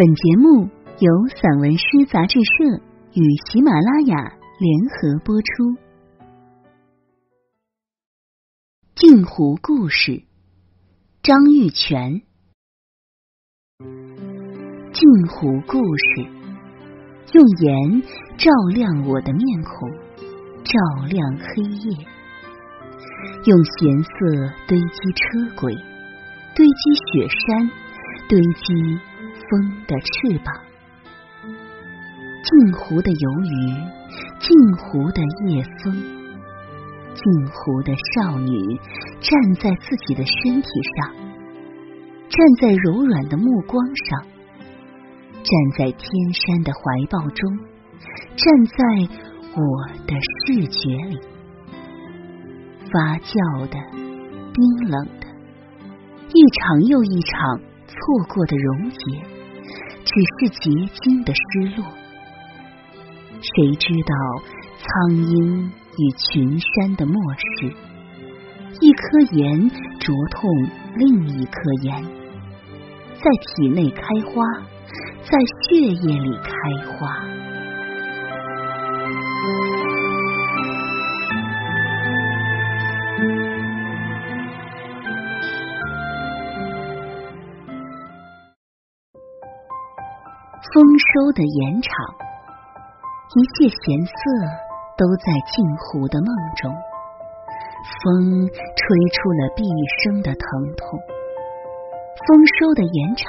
本节目由散文诗杂志社与喜马拉雅联合播出。镜湖故事，张玉泉。镜湖故事，用盐照亮我的面孔，照亮黑夜；用咸色堆积车轨，堆积雪山，堆积。风的翅膀，镜湖的游鱼，镜湖的夜风，镜湖的少女站在自己的身体上，站在柔软的目光上，站在天山的怀抱中，站在我的视觉里，发酵的，冰冷的，一场又一场错过的溶解。只是结晶的失落，谁知道苍鹰与群山的漠视？一颗盐灼痛另一颗盐，在体内开花，在血液里开花。丰收的盐场，一切咸色都在镜湖的梦中。风吹出了毕生的疼痛。丰收的盐场，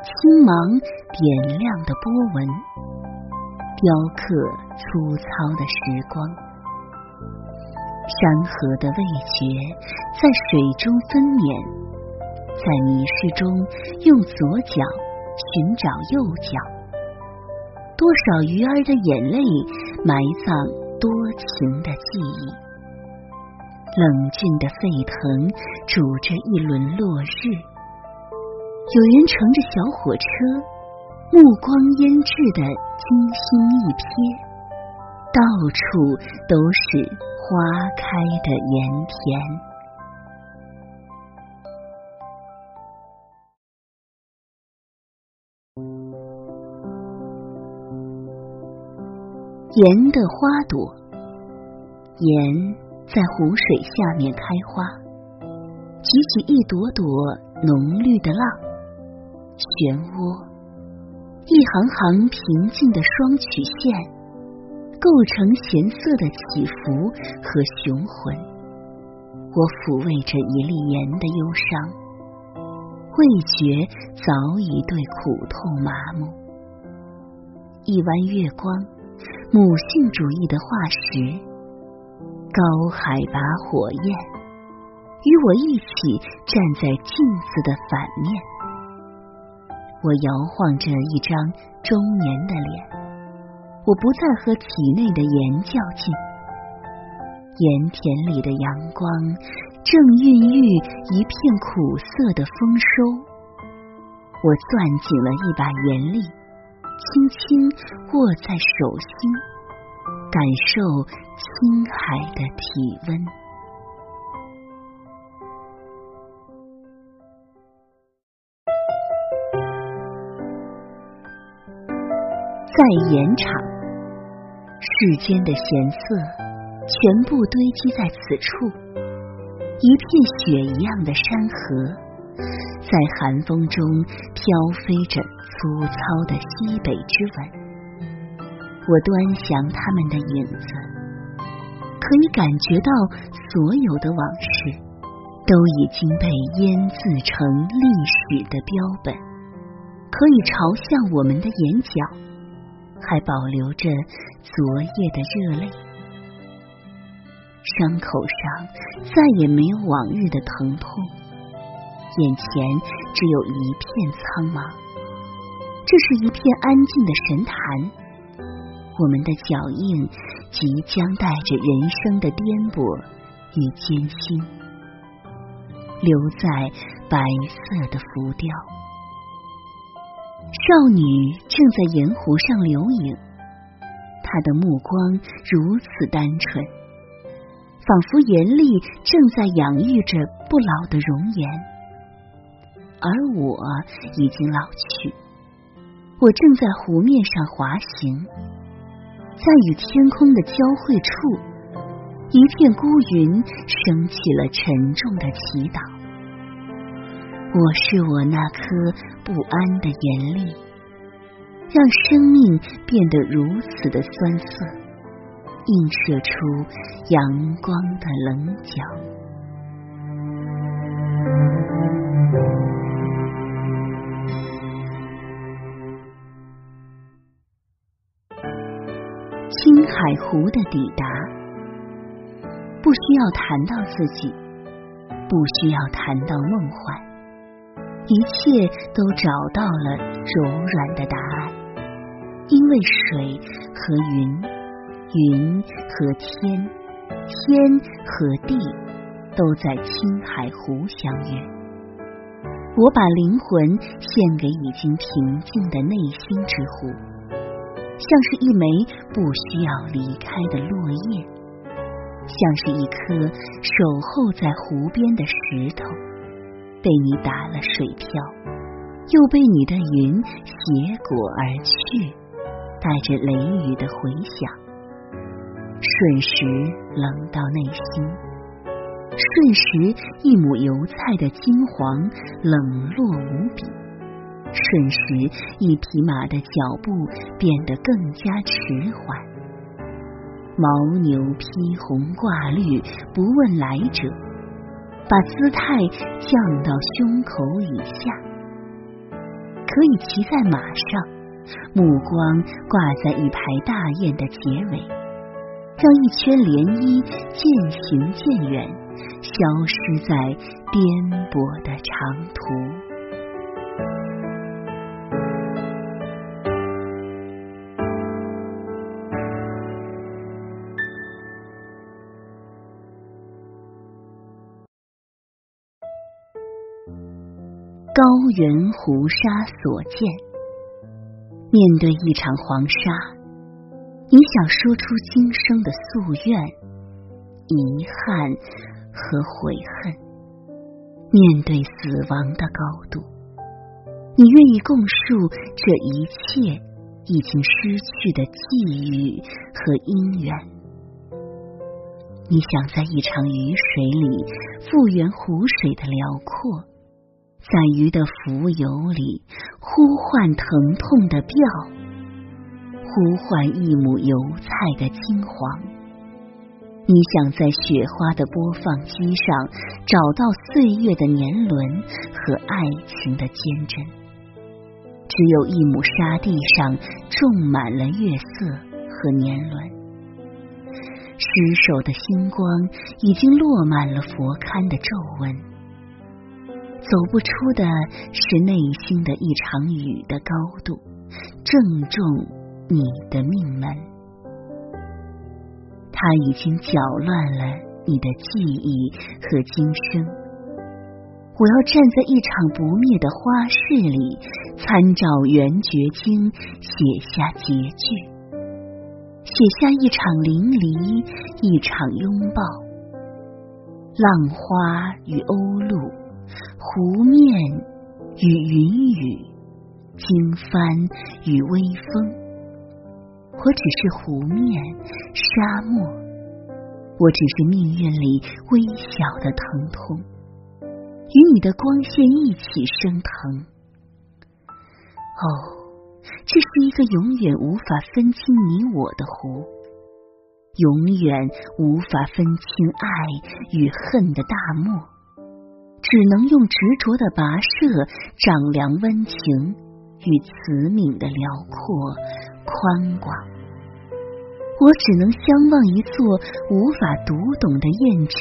青芒点亮的波纹，雕刻粗糙的时光。山河的味觉在水中分娩，在迷失中用左脚。寻找右脚，多少鱼儿的眼泪埋葬多情的记忆。冷峻的沸腾煮着一轮落日，有人乘着小火车，目光腌制的精心一瞥，到处都是花开的盐田。盐的花朵，盐在湖水下面开花，举起一朵朵浓绿的浪，漩涡，一行行平静的双曲线，构成咸涩的起伏和雄浑。我抚慰着一粒盐的忧伤，味觉早已对苦痛麻木。一弯月光。母性主义的化石，高海拔火焰，与我一起站在镜子的反面。我摇晃着一张中年的脸，我不再和体内的盐较劲。盐田里的阳光正孕育一片苦涩的丰收。我攥紧了一把盐粒。轻轻握在手心，感受青海的体温。在盐场，世间的咸涩全部堆积在此处，一片雪一样的山河。在寒风中飘飞着粗糙的西北之吻，我端详他们的影子，可以感觉到所有的往事都已经被腌渍成历史的标本，可以朝向我们的眼角，还保留着昨夜的热泪，伤口上再也没有往日的疼痛。眼前只有一片苍茫，这是一片安静的神坛。我们的脚印即将带着人生的颠簸与艰辛，留在白色的浮雕。少女正在盐湖上留影，她的目光如此单纯，仿佛盐粒正在养育着不老的容颜。而我已经老去，我正在湖面上滑行，在与天空的交汇处，一片孤云升起了沉重的祈祷。我是我那颗不安的眼泪，让生命变得如此的酸涩，映射出阳光的棱角。青海湖的抵达，不需要谈到自己，不需要谈到梦幻，一切都找到了柔软的答案。因为水和云，云和天，天和地，都在青海湖相约。我把灵魂献给已经平静的内心之湖。像是一枚不需要离开的落叶，像是一颗守候在湖边的石头，被你打了水漂，又被你的云携裹而去，带着雷雨的回响，瞬时冷到内心，瞬时一亩油菜的金黄冷落无比。瞬时，一匹马的脚步变得更加迟缓。牦牛披红挂绿，不问来者，把姿态降到胸口以下。可以骑在马上，目光挂在一排大雁的结尾，让一圈涟漪渐行渐远，消失在颠簸的长途。高原湖沙所见，面对一场黄沙，你想说出今生的夙愿、遗憾和悔恨。面对死亡的高度，你愿意供述这一切已经失去的际遇和姻缘。你想在一场雨水里复原湖水的辽阔。在鱼的浮游里呼唤疼痛的调，呼唤一亩油菜的金黄。你想在雪花的播放机上找到岁月的年轮和爱情的坚贞。只有一亩沙地上种满了月色和年轮，失守的星光已经落满了佛龛的皱纹。走不出的是内心的一场雨的高度，正中你的命门。它已经搅乱了你的记忆和今生。我要站在一场不灭的花式里，参照《圆觉经》，写下结句，写下一场淋漓，一场拥抱，浪花与鸥鹭。湖面与云雨，经帆与微风。我只是湖面，沙漠。我只是命运里微小的疼痛，与你的光线一起升腾。哦，这是一个永远无法分清你我的湖，永远无法分清爱与恨的大漠。只能用执着的跋涉丈量温情与慈悯的辽阔宽广。我只能相望一座无法读懂的雁阵，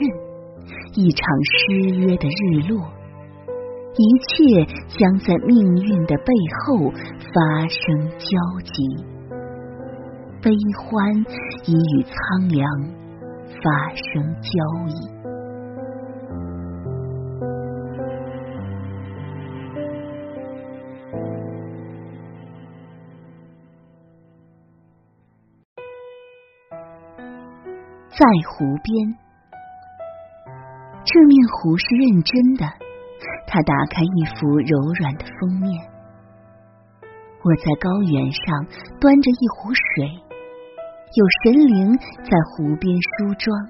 一场失约的日落。一切将在命运的背后发生交集，悲欢已与苍凉发生交易。在湖边，这面湖是认真的。他打开一幅柔软的封面，我在高原上端着一壶水，有神灵在湖边梳妆，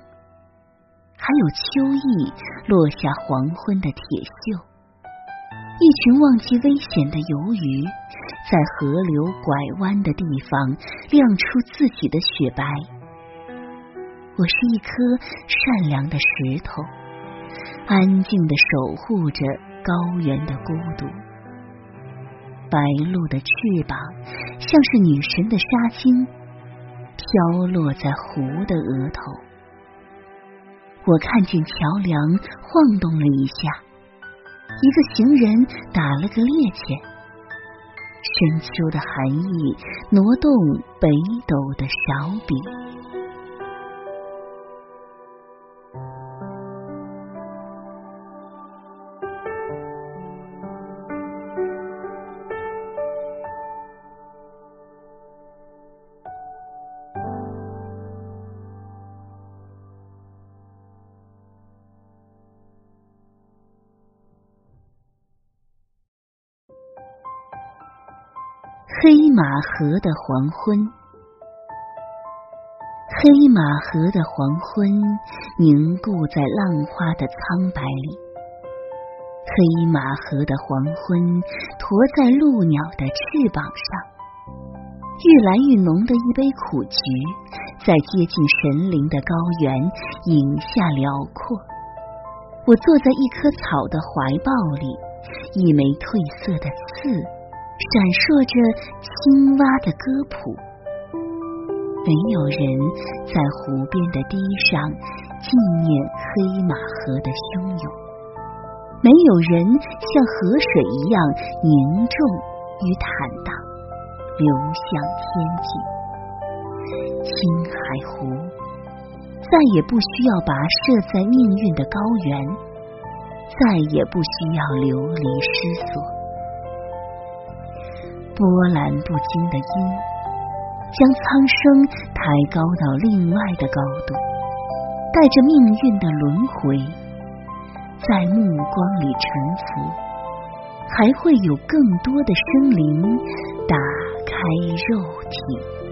还有秋意落下黄昏的铁锈。一群忘记危险的游鱼，在河流拐弯的地方亮出自己的雪白。我是一颗善良的石头，安静的守护着高原的孤独。白鹭的翅膀像是女神的纱巾，飘落在湖的额头。我看见桥梁晃动了一下，一个行人打了个趔趄。深秋的寒意挪动北斗的勺柄。黑马河的黄昏，黑马河的黄昏凝固在浪花的苍白里。黑马河的黄昏驮在鹭鸟的翅膀上，愈来愈浓的一杯苦菊，在接近神灵的高原影下辽阔。我坐在一棵草的怀抱里，一枚褪色的刺。闪烁着青蛙的歌谱，没有人在湖边的堤上纪念黑马河的汹涌，没有人像河水一样凝重与坦荡，流向天际。青海湖再也不需要跋涉在命运的高原，再也不需要流离失所。波澜不惊的鹰，将苍生抬高到另外的高度，带着命运的轮回，在目光里沉浮，还会有更多的生灵打开肉体。